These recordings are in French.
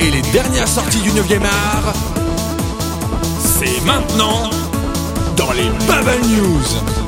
et les dernières sorties du 9e art, c'est maintenant dans les Bubble News.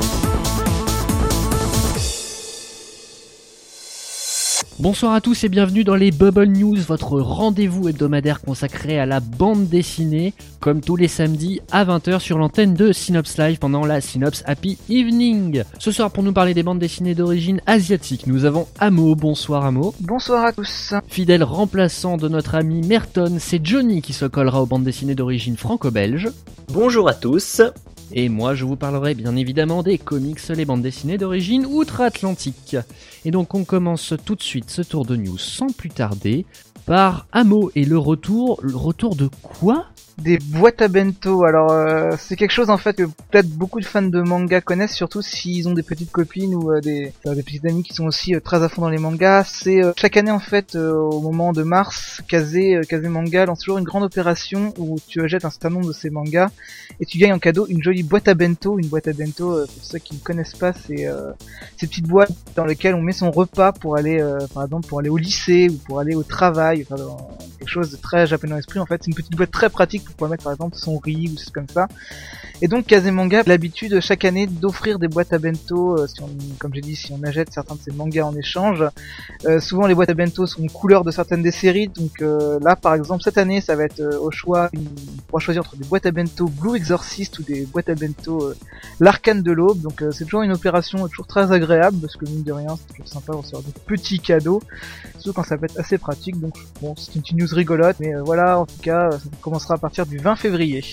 Bonsoir à tous et bienvenue dans les Bubble News, votre rendez-vous hebdomadaire consacré à la bande dessinée, comme tous les samedis à 20h sur l'antenne de Synops Live pendant la Synops Happy Evening. Ce soir pour nous parler des bandes dessinées d'origine asiatique, nous avons Amo, bonsoir Amo. Bonsoir à tous. Fidèle remplaçant de notre ami Merton, c'est Johnny qui se collera aux bandes dessinées d'origine franco-belge. Bonjour à tous. Et moi, je vous parlerai bien évidemment des comics, les bandes dessinées d'origine outre-Atlantique. Et donc, on commence tout de suite ce tour de news sans plus tarder par Amo et le retour. Le retour de quoi? Des boîtes à bento. Alors euh, c'est quelque chose en fait que peut-être beaucoup de fans de manga connaissent, surtout s'ils ont des petites copines ou euh, des, euh, des petites amies qui sont aussi très à fond dans les mangas. C'est chaque année en fait au moment de mars, Kazé, Kazé Manga lance toujours une grande opération où tu achètes un certain nombre de ces mangas et tu gagnes en cadeau une jolie boîte à bento. Une boîte à bento, pour ceux qui ne connaissent pas, c'est ces petites boîtes dans lesquelles on met son repas pour aller, par exemple, pour aller au lycée ou pour aller au travail, très japonais dans l'esprit. En fait, c'est une petite boîte très pratique pour pouvoir mettre par exemple son riz ou c'est comme ça. Et donc Kazemanga a l'habitude chaque année d'offrir des boîtes à bento, euh, si on, comme j'ai dit, si on achète certains de ses mangas en échange. Euh, souvent les boîtes à bento sont couleurs de certaines des séries, donc euh, là par exemple cette année ça va être au choix, on pourra choisir entre des boîtes à bento Blue Exorcist ou des boîtes à bento l'Arcane de l'Aube, donc c'est toujours une opération toujours très agréable parce que mine de rien c'est toujours sympa de recevoir des petits cadeaux, surtout quand ça peut être assez pratique, donc bon c'est une news rigolote, mais voilà en tout cas ça commencera à partir du 20 février.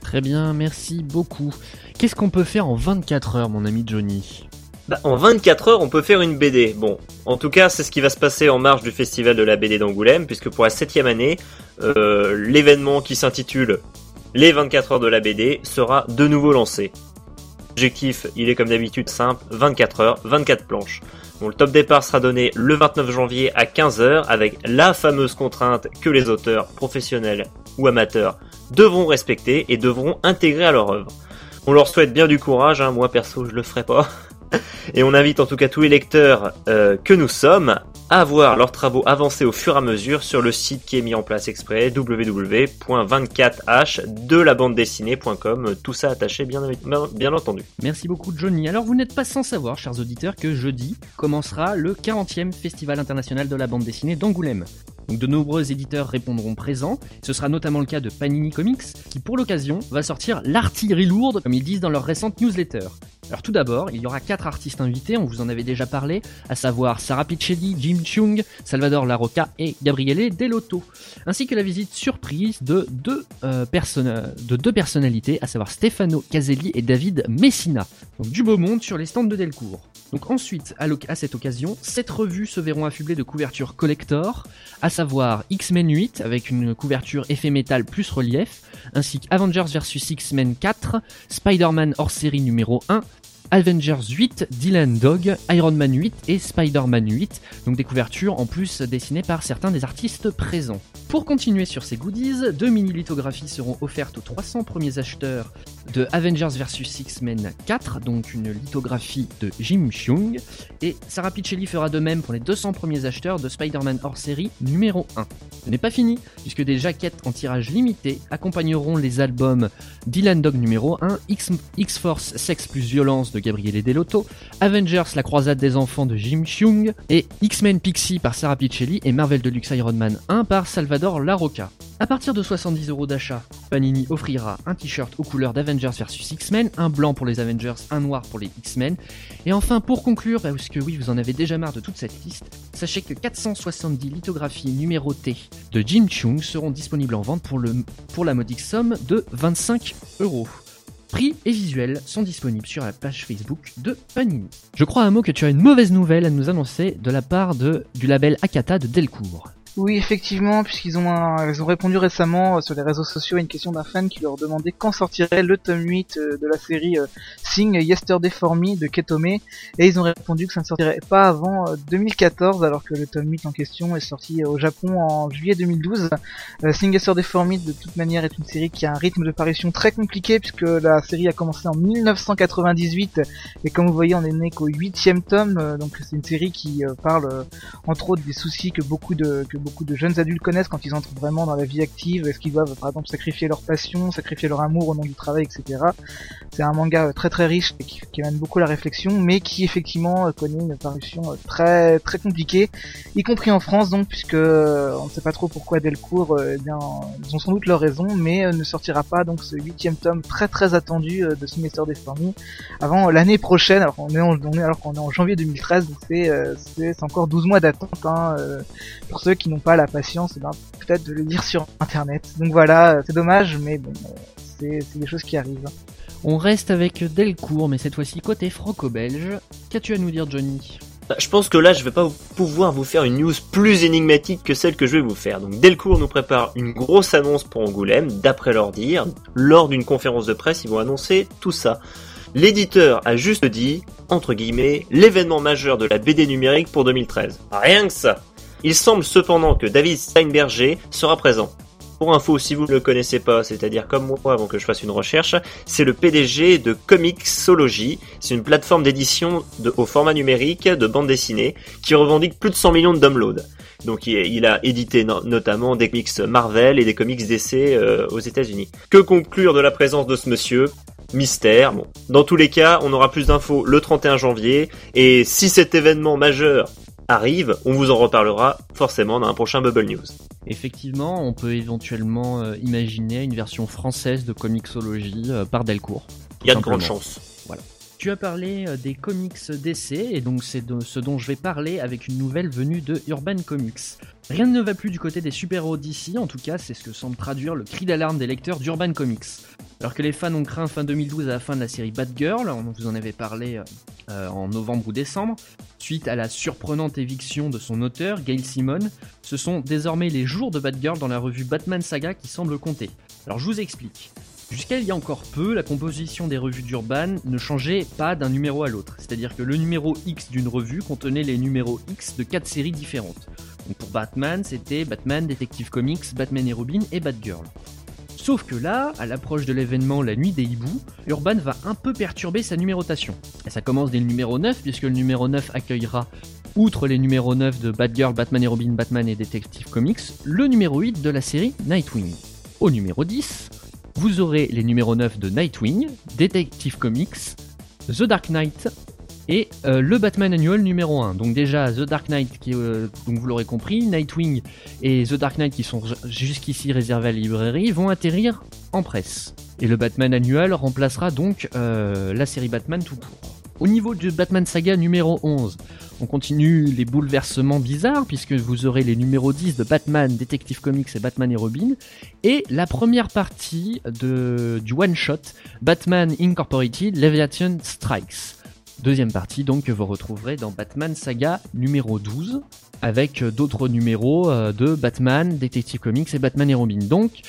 Très bien, merci beaucoup. Qu'est-ce qu'on peut faire en 24 heures, mon ami Johnny? Bah, en 24 heures, on peut faire une BD. Bon, en tout cas, c'est ce qui va se passer en marge du festival de la BD d'Angoulême, puisque pour la septième année, euh, l'événement qui s'intitule Les 24 heures de la BD sera de nouveau lancé. L'objectif, il est comme d'habitude simple, 24 heures, 24 planches. Bon, le top départ sera donné le 29 janvier à 15h avec la fameuse contrainte que les auteurs professionnels ou amateurs devront respecter et devront intégrer à leur œuvre. On leur souhaite bien du courage, hein, moi perso je le ferai pas. Et on invite en tout cas tous les lecteurs euh, que nous sommes à voir leurs travaux avancer au fur et à mesure sur le site qui est mis en place exprès www.24h de la bande dessinée.com tout ça attaché bien, bien entendu. Merci beaucoup Johnny. Alors vous n'êtes pas sans savoir chers auditeurs que jeudi commencera le 40e Festival international de la bande dessinée d'Angoulême. Donc de nombreux éditeurs répondront présents. Ce sera notamment le cas de Panini Comics, qui pour l'occasion va sortir l'artillerie lourde, comme ils disent dans leur récente newsletter. Alors tout d'abord, il y aura quatre artistes invités, on vous en avait déjà parlé, à savoir Sarah Piccelli, Jim Chung, Salvador Larocca et Gabriele Delotto, ainsi que la visite surprise de deux, euh, de deux personnalités, à savoir Stefano Caselli et David Messina. Donc du beau monde sur les stands de Delcourt. Donc ensuite, à, cette occasion, sept revues se verront affublées de couvertures collector, X-Men 8 avec une couverture effet métal plus relief, ainsi qu'Avengers vs X-Men 4, Spider-Man hors série numéro 1, Avengers 8, Dylan Dog, Iron Man 8 et Spider-Man 8, donc des couvertures en plus dessinées par certains des artistes présents. Pour continuer sur ces goodies, deux mini-lithographies seront offertes aux 300 premiers acheteurs de Avengers vs X-Men 4, donc une lithographie de Jim Chung, et Sarah Piccelli fera de même pour les 200 premiers acheteurs de Spider-Man hors série numéro 1. Ce n'est pas fini, puisque des jaquettes en tirage limité accompagneront les albums Dylan Dog numéro 1, X-Force Sex plus Violence de Gabriele Delotto, Avengers La Croisade des Enfants de Jim Chung, et X-Men Pixie par Sarah Piccelli et Marvel Deluxe Iron Man 1 par Salvador la Roca. A partir de 70 euros d'achat, Panini offrira un t-shirt aux couleurs d'Avengers vs X-Men, un blanc pour les Avengers, un noir pour les X-Men. Et enfin, pour conclure, parce que oui, vous en avez déjà marre de toute cette liste, sachez que 470 lithographies numérotées de Jim Chung seront disponibles en vente pour, le, pour la modique somme de 25 euros. Prix et visuels sont disponibles sur la page Facebook de Panini. Je crois un mot que tu as une mauvaise nouvelle à nous annoncer de la part du label Akata de Delcourt. Oui, effectivement, puisqu'ils ont, ils ont répondu récemment euh, sur les réseaux sociaux à une question d'un fan qui leur demandait quand sortirait le tome 8 euh, de la série euh, Sing Yesterday for Me de Ketome, et ils ont répondu que ça ne sortirait pas avant 2014, alors que le tome 8 en question est sorti au Japon en juillet 2012. Sing Yesterday for Me, de toute manière, est une série qui a un rythme de parution très compliqué, puisque la série a commencé en 1998, et comme vous voyez, on est né qu'au huitième tome, donc c'est une série qui parle entre autres des soucis que beaucoup de de jeunes adultes connaissent quand ils entrent vraiment dans la vie active, est-ce qu'ils doivent par exemple sacrifier leur passion, sacrifier leur amour au nom du travail, etc. C'est un manga très très riche qui, amène beaucoup la réflexion, mais qui effectivement connaît une parution très très compliquée, y compris en France donc puisque on ne sait pas trop pourquoi Delcourt, eh bien ils ont sans doute leur raison, mais ne sortira pas donc ce huitième tome très très attendu de Semester Destiny avant l'année prochaine. Alors qu'on est, en, alors qu'on est en janvier 2013, donc c'est c'est encore 12 mois d'attente hein, pour ceux qui n'ont pas la patience, eh ben, peut-être de le lire sur internet. Donc voilà, c'est dommage, mais bon, c'est des choses qui arrivent. On reste avec Delcourt, mais cette fois-ci côté franco-belge. Qu'as-tu à nous dire, Johnny? Je pense que là, je vais pas pouvoir vous faire une news plus énigmatique que celle que je vais vous faire. Donc, Delcourt nous prépare une grosse annonce pour Angoulême, d'après leur dire. Lors d'une conférence de presse, ils vont annoncer tout ça. L'éditeur a juste dit, entre guillemets, l'événement majeur de la BD numérique pour 2013. Rien que ça. Il semble cependant que David Steinberger sera présent. Pour info, si vous ne le connaissez pas, c'est-à-dire comme moi avant que je fasse une recherche, c'est le PDG de Comixology. C'est une plateforme d'édition au format numérique de bande dessinée qui revendique plus de 100 millions de downloads. Donc il, a édité notamment des comics Marvel et des comics DC euh, aux États-Unis. Que conclure de la présence de ce monsieur? Mystère. Bon, dans tous les cas, on aura plus d'infos le 31 janvier. Et si cet événement majeur arrive, on vous en reparlera forcément dans un prochain Bubble News. Effectivement, on peut éventuellement euh, imaginer une version française de Comixology euh, par Delcourt. Il y a de grandes chances. Tu as parlé euh, des comics d'essai, et donc c'est ce dont je vais parler avec une nouvelle venue de Urban Comics. Rien ne va plus du côté des super-héros d'ici, en tout cas c'est ce que semble traduire le cri d'alarme des lecteurs d'Urban Comics. Alors que les fans ont craint fin 2012 à la fin de la série Batgirl, on vous en avait parlé euh, en novembre ou décembre, suite à la surprenante éviction de son auteur, Gail Simon, ce sont désormais les jours de Batgirl dans la revue Batman Saga qui semblent compter. Alors je vous explique. Jusqu'à il y a encore peu, la composition des revues d'Urban ne changeait pas d'un numéro à l'autre. C'est-à-dire que le numéro X d'une revue contenait les numéros X de 4 séries différentes. Donc pour Batman, c'était Batman, Detective Comics, Batman et Robin et Batgirl. Sauf que là, à l'approche de l'événement La Nuit des Hiboux, Urban va un peu perturber sa numérotation. Et ça commence dès le numéro 9, puisque le numéro 9 accueillera, outre les numéros 9 de Batgirl, Batman et Robin, Batman et Detective Comics, le numéro 8 de la série Nightwing. Au numéro 10, vous aurez les numéros 9 de Nightwing, Detective Comics, The Dark Knight et euh, le Batman Annual numéro 1. Donc déjà The Dark Knight, qui, euh, vous l'aurez compris, Nightwing et The Dark Knight qui sont jusqu'ici réservés à la librairie vont atterrir en presse. Et le Batman Annual remplacera donc euh, la série Batman tout court. Au niveau du Batman Saga numéro 11, on continue les bouleversements bizarres puisque vous aurez les numéros 10 de Batman, Detective Comics et Batman et Robin et la première partie de, du one-shot Batman Incorporated Leviathan Strikes. Deuxième partie donc que vous retrouverez dans Batman Saga numéro 12 avec d'autres numéros euh, de Batman, Detective Comics et Batman et Robin. Donc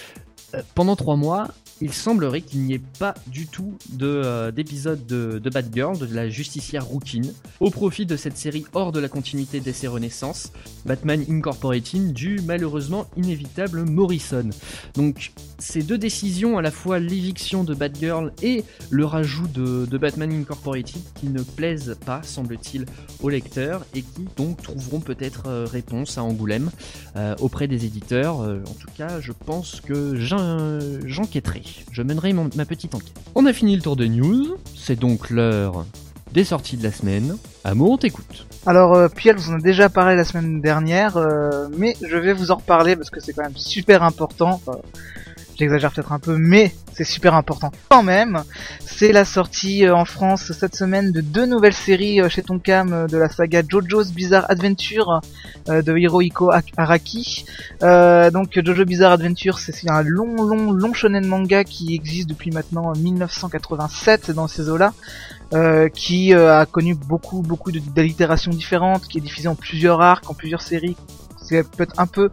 euh, pendant trois mois, il semblerait qu'il n'y ait pas du tout euh, d'épisode de, Batgirl, de la justicière Rookin, au profit de cette série hors de la continuité d'essai Renaissance, Batman Incorporating, du malheureusement inévitable Morrison. Donc ces deux décisions, à la fois l'éviction de Batgirl et le rajout de, Batman Incorporated, qui ne plaisent pas, semble-t-il, aux lecteurs et qui donc trouveront peut-être euh, réponse à Angoulême euh, auprès des éditeurs. en tout cas, je pense que j'enquêterai je mènerai ma petite enquête. On a fini le tour de news, c'est donc l'heure des sorties de la semaine. Amour, on t'écoute. Alors, euh, Pierre vous en a déjà parlé la semaine dernière, euh, mais je vais vous en reparler parce que c'est quand même super important. J'exagère peut-être un peu, mais c'est super important quand même. C'est la sortie euh, en France cette semaine de deux nouvelles séries euh, chez Tonkam euh, de la saga JoJo's Bizarre Adventure de Hirohiko Araki. donc Jojo Bizarre Adventure, c'est un long, long, long shonen manga qui existe depuis maintenant 1987 dans ces eaux-là. qui a connu beaucoup beaucoup d'allitérations différentes, qui est diffusé en plusieurs arcs, en plusieurs séries. C'est peut-être un peu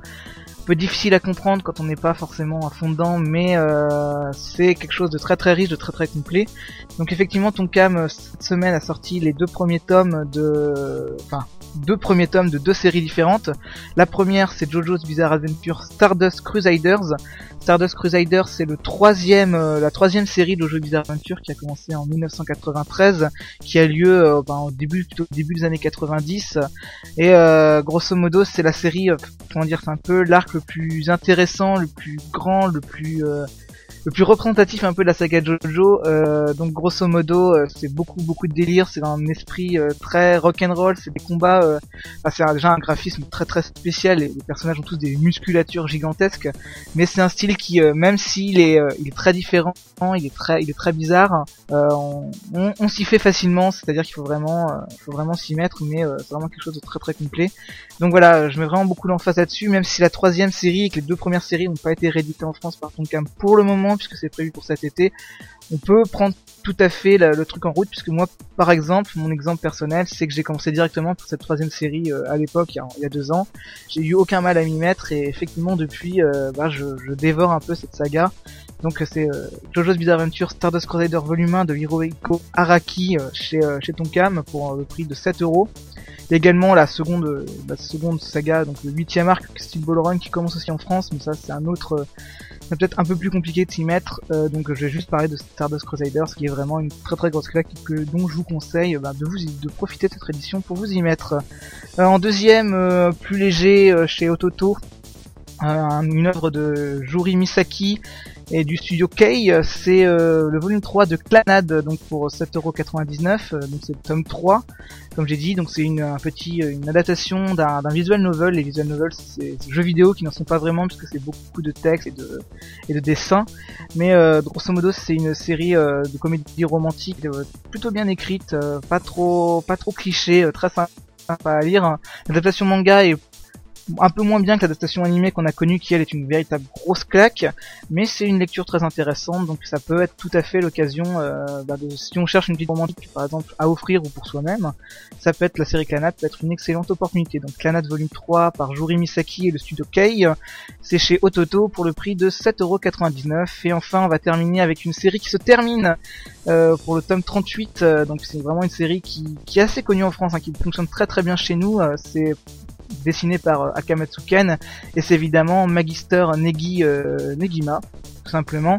difficile à comprendre quand on n'est pas forcément à fond dedans, mais euh, c'est quelque chose de très très riche, de très très complet. Donc effectivement, Tonkam cette semaine a sorti les deux premiers tomes de, enfin deux premiers tomes de deux séries différentes. La première, c'est JoJo's Bizarre Adventure Stardust Crusaders. Stardust Crusaders, c'est le troisième, euh, la troisième série de Bizarre Adventure qui a commencé en 1993, qui a lieu euh, ben, au début, plutôt début des années 90. Et euh, grosso modo, c'est la série, comment dire, c'est un peu l'arc le plus intéressant, le plus grand, le plus le plus représentatif un peu de la saga Jojo. Euh, donc grosso modo, euh, c'est beaucoup beaucoup de délire, c'est un esprit euh, très rock'n'roll, c'est des combats, euh, c'est déjà un graphisme très très spécial. Les personnages ont tous des musculatures gigantesques, mais c'est un style qui, même s'il est, il est très différent, il est très, il est très bizarre, on, on, on s'y fait facilement. C'est-à-dire qu'il faut vraiment, faut vraiment s'y mettre, mais c'est vraiment quelque chose de très très complet. Donc voilà, je mets vraiment beaucoup d'emphase là-dessus, même si la troisième série et que les deux premières séries n'ont pas été rééditées en France par Tonkam pour le moment puisque c'est prévu pour cet été, on peut prendre tout à fait le truc en route, puisque moi, par exemple, mon exemple personnel, c'est que j'ai commencé directement pour cette troisième série euh, à l'époque, il, y a deux ans. J'ai eu aucun mal à m'y mettre, et effectivement, depuis, euh, bah, je, dévore un peu cette saga. Donc c'est euh, JoJo's Bizarre Adventure Stardust Crusader Volume 1 de Hirohiko Araki chez, chez Tonkam pour le prix de 7 euros. Également la seconde, la seconde saga, donc le huitième arc Steel Ball Run qui commence aussi en France, mais ça c'est un autre c'est peut-être un peu plus compliqué de s'y mettre, euh, donc je vais juste parler de Stardust Crusaders, qui est vraiment une très très grosse claque que, dont je vous conseille bah, de vous de profiter de cette édition pour vous y mettre. Euh, en deuxième, euh, plus léger chez Ototo, une œuvre de Juri Misaki et du studio Kei, c'est le volume 3 de Clanad, donc pour 7,99€, donc c'est le tome 3 comme j'ai dit, donc c'est une un petit une adaptation d'un visual novel. Les visual novels, c'est des jeux vidéo qui n'en sont pas vraiment puisque c'est beaucoup de texte et de et de dessins. Mais euh, grosso modo, c'est une série euh, de comédie romantique euh, plutôt bien écrite, pas trop pas trop cliché, très sympa à lire. L'adaptation manga est un peu moins bien que l'adaptation animée qu'on a connue qui elle est une véritable grosse claque mais c'est une lecture très intéressante donc ça peut être tout à fait l'occasion euh, bah, de si on cherche une petite romantique par exemple à offrir ou pour soi-même ça peut être la série Clanat peut être une excellente opportunité. Donc Clanat volume 3 par Juri Misaki et le studio Kei c'est chez Ototo pour le prix de 7,99€ et enfin on va terminer avec une série qui se termine euh, pour le tome 38 euh, donc c'est vraiment une série qui, qui est assez connue en France hein, qui fonctionne très très bien chez nous c'est dessiné par euh, Akamatsu Ken. Et c'est évidemment Magister Negi euh, Negima tout simplement.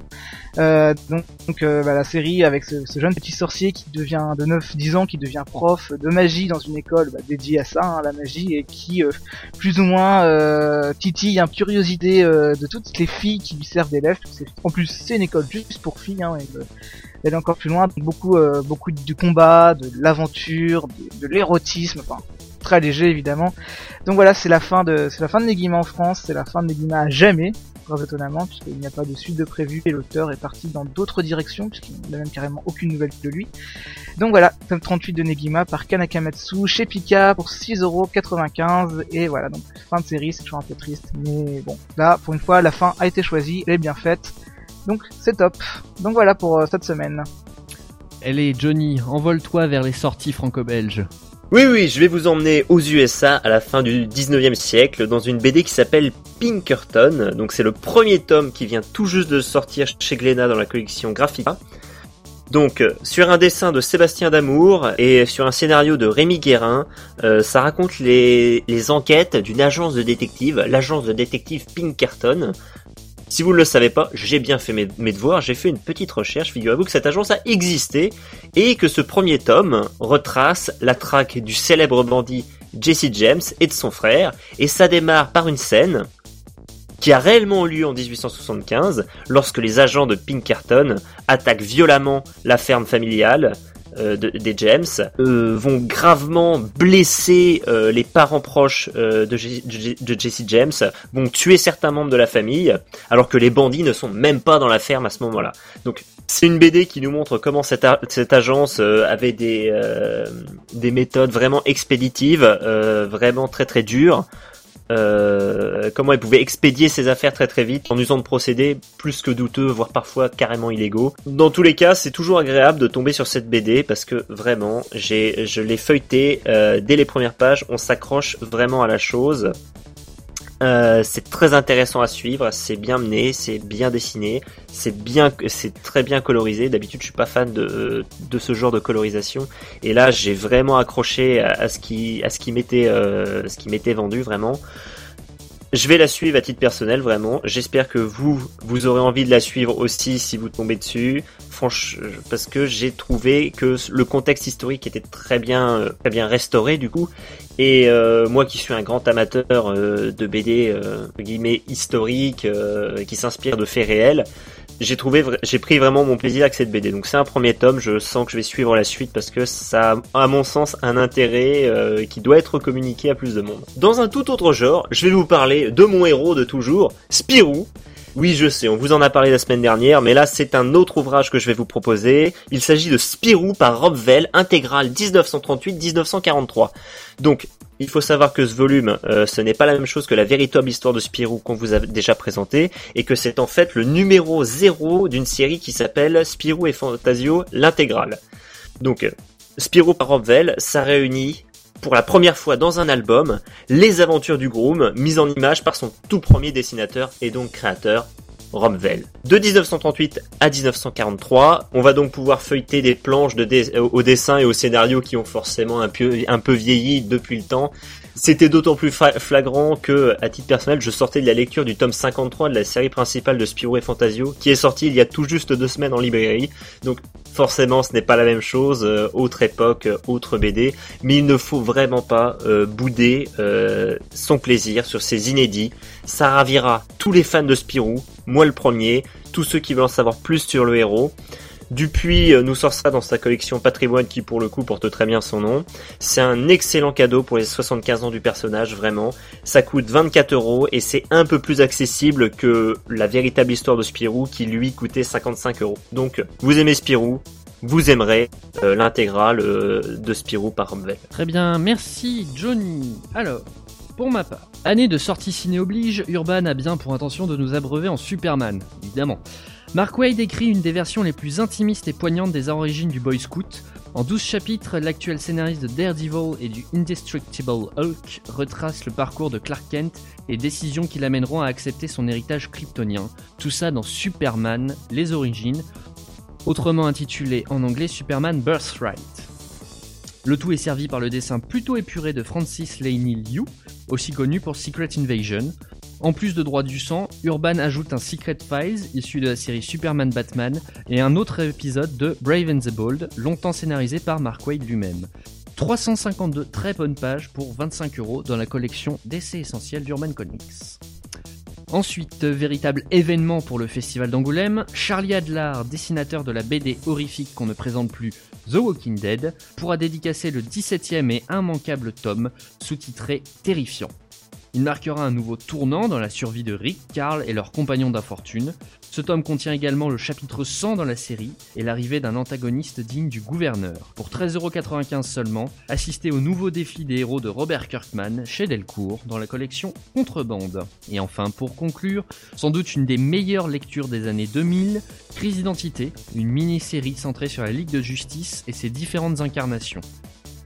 Euh, donc, bah, la série avec ce, jeune petit sorcier qui devient de 9-10 ans qui devient prof de magie dans une école bah, dédiée à ça hein, la magie et qui plus ou moins titille un curiosité de toutes les filles qui lui servent d'élèves. En plus c'est une école juste pour filles hein, elle est encore plus loin. Beaucoup beaucoup de combat de l'aventure de, de l'érotisme enfin très léger évidemment. Donc voilà, c'est la fin de c'est la fin de Negima en France, c'est la fin de Negima à jamais, très étonnamment, puisqu'il n'y a pas de suite de prévu et l'auteur est parti dans d'autres directions, puisqu'il n'a même carrément aucune nouvelle de lui. Donc voilà, tome 38 de Negima par Kanakamatsu chez Pika pour 6,95€ et voilà, donc fin de série, c'est toujours un peu triste, mais bon, là pour une fois la fin a été choisie, elle est bien faite. Donc c'est top. Donc voilà pour euh, cette semaine. Elle est Johnny, envole-toi vers les sorties franco-belges. Oui, oui, je vais vous emmener aux USA à la fin du 19e siècle dans une BD qui s'appelle Pinkerton. Donc c'est le premier tome qui vient tout juste de sortir chez Glénat dans la collection Graphica. Donc sur un dessin de Sébastien Damour et sur un scénario de Rémi Guérin, euh, ça raconte les, les enquêtes d'une agence de détective, l'agence de détective Pinkerton, si vous ne le savez pas, j'ai bien fait mes, devoirs, j'ai fait une petite recherche, figurez-vous que cette agence a existé et que ce premier tome retrace la traque du célèbre bandit Jesse James et de son frère, et ça démarre par une scène qui a réellement eu lieu en 1875 lorsque les agents de Pinkerton attaquent violemment la ferme familiale euh, des James euh, vont gravement blesser euh, les parents proches de, de, Jesse James, vont tuer certains membres de la famille, alors que les bandits ne sont même pas dans la ferme à ce moment-là. Donc c'est une BD qui nous montre comment cette, cette agence avait des, des méthodes vraiment expéditives, vraiment très très dures. Euh, comment elle pouvait expédier ses affaires très très vite en usant de procédés plus que douteux, voire parfois carrément illégaux. Dans tous les cas, c'est toujours agréable de tomber sur cette BD parce que vraiment, j'ai, je l'ai feuilleté euh, dès les premières pages, on s'accroche vraiment à la chose. Euh, c'est très intéressant à suivre, c'est bien mené, c'est bien dessiné, c'est bien, c'est très bien colorisé. D'habitude, je suis pas fan de, de ce genre de colorisation, et là, j'ai vraiment accroché à, ce qui, à ce qui m'était, euh, ce qui m'était vendu vraiment. Je vais la suivre à titre personnel, vraiment. J'espère que vous, vous aurez envie de la suivre aussi si vous tombez dessus. Franchement, parce que j'ai trouvé que le contexte historique était très bien, euh, très bien restauré du coup. Et euh, moi qui suis un grand amateur euh, de BD guillemets historique, qui s'inspire de faits réels, j'ai trouvé, j'ai pris vraiment mon plaisir avec cette BD. Donc c'est un premier tome, je sens que je vais suivre la suite parce que ça a, à mon sens, un intérêt euh, qui doit être communiqué à plus de monde. Dans un tout autre genre, je vais vous parler de mon héros de toujours, Spirou. Oui, je sais, on vous en a parlé la semaine dernière, mais là c'est un autre ouvrage que je vais vous proposer. Il s'agit de Spirou par Rob Vell, intégrale 1938-1943. Donc, il faut savoir que ce volume, euh, ce n'est pas la même chose que la véritable histoire de Spirou qu'on vous a déjà présenté, et que c'est en fait le numéro 0 d'une série qui s'appelle Spirou et Fantasio, l'intégrale. Donc, Spirou par Rob Vell, ça réunit pour la première fois dans un album les aventures du Groom mises en image par son tout premier dessinateur et donc créateur De 1938 à 1943, on va donc pouvoir feuilleter des planches de au dessin et au scénario qui ont forcément un peu vieilli depuis le temps, c'était d'autant plus flagrant que, à titre personnel, je sortais de la lecture du tome 53 de la série principale de Spirou et Fantasio, qui est sorti il y a tout juste deux semaines en librairie. Donc, forcément, ce n'est pas la même chose, euh, autre époque, euh, autre BD, mais il ne faut vraiment pas euh, bouder son plaisir sur ces inédits. Ça ravira tous les fans de Spirou, moi le premier, tous ceux qui veulent en savoir plus sur le héros. Dupuis euh, nous sort ça dans sa collection Patrimoine qui pour le coup porte très bien son nom. C'est un excellent cadeau pour les 75 ans du personnage, vraiment. Ça coûte 24 euros et c'est un peu plus accessible que la véritable histoire de Spirou qui lui coûtait 55 euros. Donc vous aimez Spirou, vous aimerez euh, l'intégrale euh, de Spirou par Rumvel. Très bien, merci Johnny. Alors, pour ma part, année de sortie ciné oblige, Urban a bien pour intention de nous abreuver en Superman, évidemment. Mark Wade écrit une des versions les plus intimistes et poignantes des origines du Boy Scout. En 12 chapitres, l'actuel scénariste de Daredevil et du Indestructible Hulk retrace le parcours de Clark Kent et décisions qui l'amèneront à accepter son héritage kryptonien. Tout ça dans Superman, les origines, autrement intitulé en anglais Superman Birthright. Le tout est servi par le dessin plutôt épuré de Francis Laney Liu, aussi connu pour Secret Invasion, en plus de droit du sang, Urban ajoute un Secret Files issu de la série Superman Batman et un autre épisode de Brave and the Bold, longtemps scénarisé par Mark Waid lui-même. 352 très bonnes pages pour 25 euros dans la collection d'essais essentiels d'Urban Comics. Ensuite, véritable événement pour le festival d'Angoulême, Charlie Adler, dessinateur de la BD horrifique qu'on ne présente plus, The Walking Dead, pourra dédicacer le 17e et immanquable tome, sous-titré Terrifiant. Il marquera un nouveau tournant dans la survie de Rick, Carl et leurs compagnons d'infortune. Ce tome contient également le chapitre 100 dans la série et l'arrivée d'un antagoniste digne du gouverneur. Pour 13,95€ seulement, assistez au nouveau défi des héros de Robert Kirkman chez Delcourt dans la collection Contrebande. Et enfin, pour conclure, sans doute une des meilleures lectures des années 2000, Crise d'identité, une mini-série centrée sur la Ligue de Justice et ses différentes incarnations.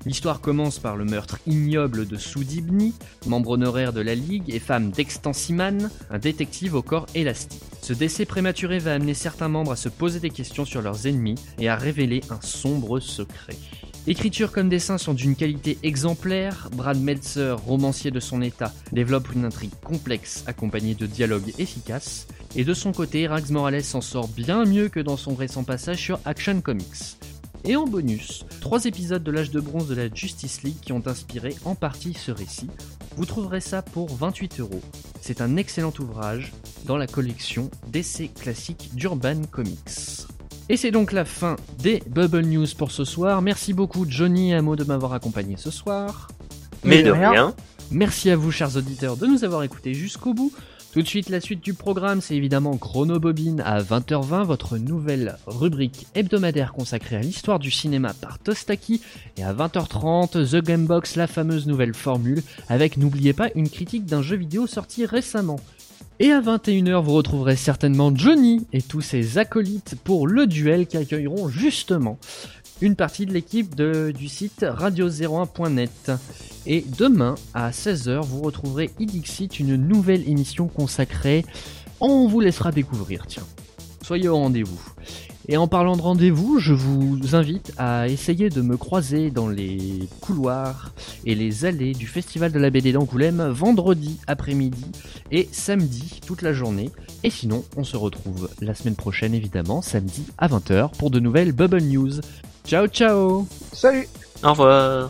L'histoire commence par le meurtre ignoble de Soudibni, membre honoraire de la Ligue et femme d'Extensiman, un détective au corps élastique. Ce décès prématuré va amener certains membres à se poser des questions sur leurs ennemis et à révéler un sombre secret. Écriture comme dessin sont d'une qualité exemplaire, Brad Meltzer, romancier de son état, développe une intrigue complexe accompagnée de dialogues efficaces, et de son côté, Rags Morales s'en sort bien mieux que dans son récent passage sur Action Comics. Et en bonus, trois épisodes de l'âge de bronze de la Justice League qui ont inspiré en partie ce récit. Vous trouverez ça pour 28 euros. C'est un excellent ouvrage dans la collection d'essais classiques d'Urban Comics. Et c'est donc la fin des Bubble News pour ce soir. Merci beaucoup Johnny et Amo de m'avoir accompagné ce soir. Mais de rien. Merci à vous chers auditeurs de nous avoir écoutés jusqu'au bout. Tout de suite, la suite du programme, c'est évidemment Chronobobine à 20h20, votre nouvelle rubrique hebdomadaire consacrée à l'histoire du cinéma par Tostaki. Et à 20h30, The Gamebox, la fameuse nouvelle formule, avec, n'oubliez pas, une critique d'un jeu vidéo sorti récemment. Et à 21h, vous retrouverez certainement Johnny et tous ses acolytes pour le duel qui accueilleront justement une partie de l'équipe du site radio01.net. Et demain, à 16h, vous retrouverez Idixit, une nouvelle émission consacrée. On vous laissera découvrir, tiens. Soyez au rendez-vous. Et en parlant de rendez-vous, je vous invite à essayer de me croiser dans les couloirs et les allées du Festival de la BD d'Angoulême vendredi après-midi et samedi toute la journée. Et sinon, on se retrouve la semaine prochaine évidemment, samedi à 20h pour de nouvelles Bubble News. Ciao ciao. Salut. Au revoir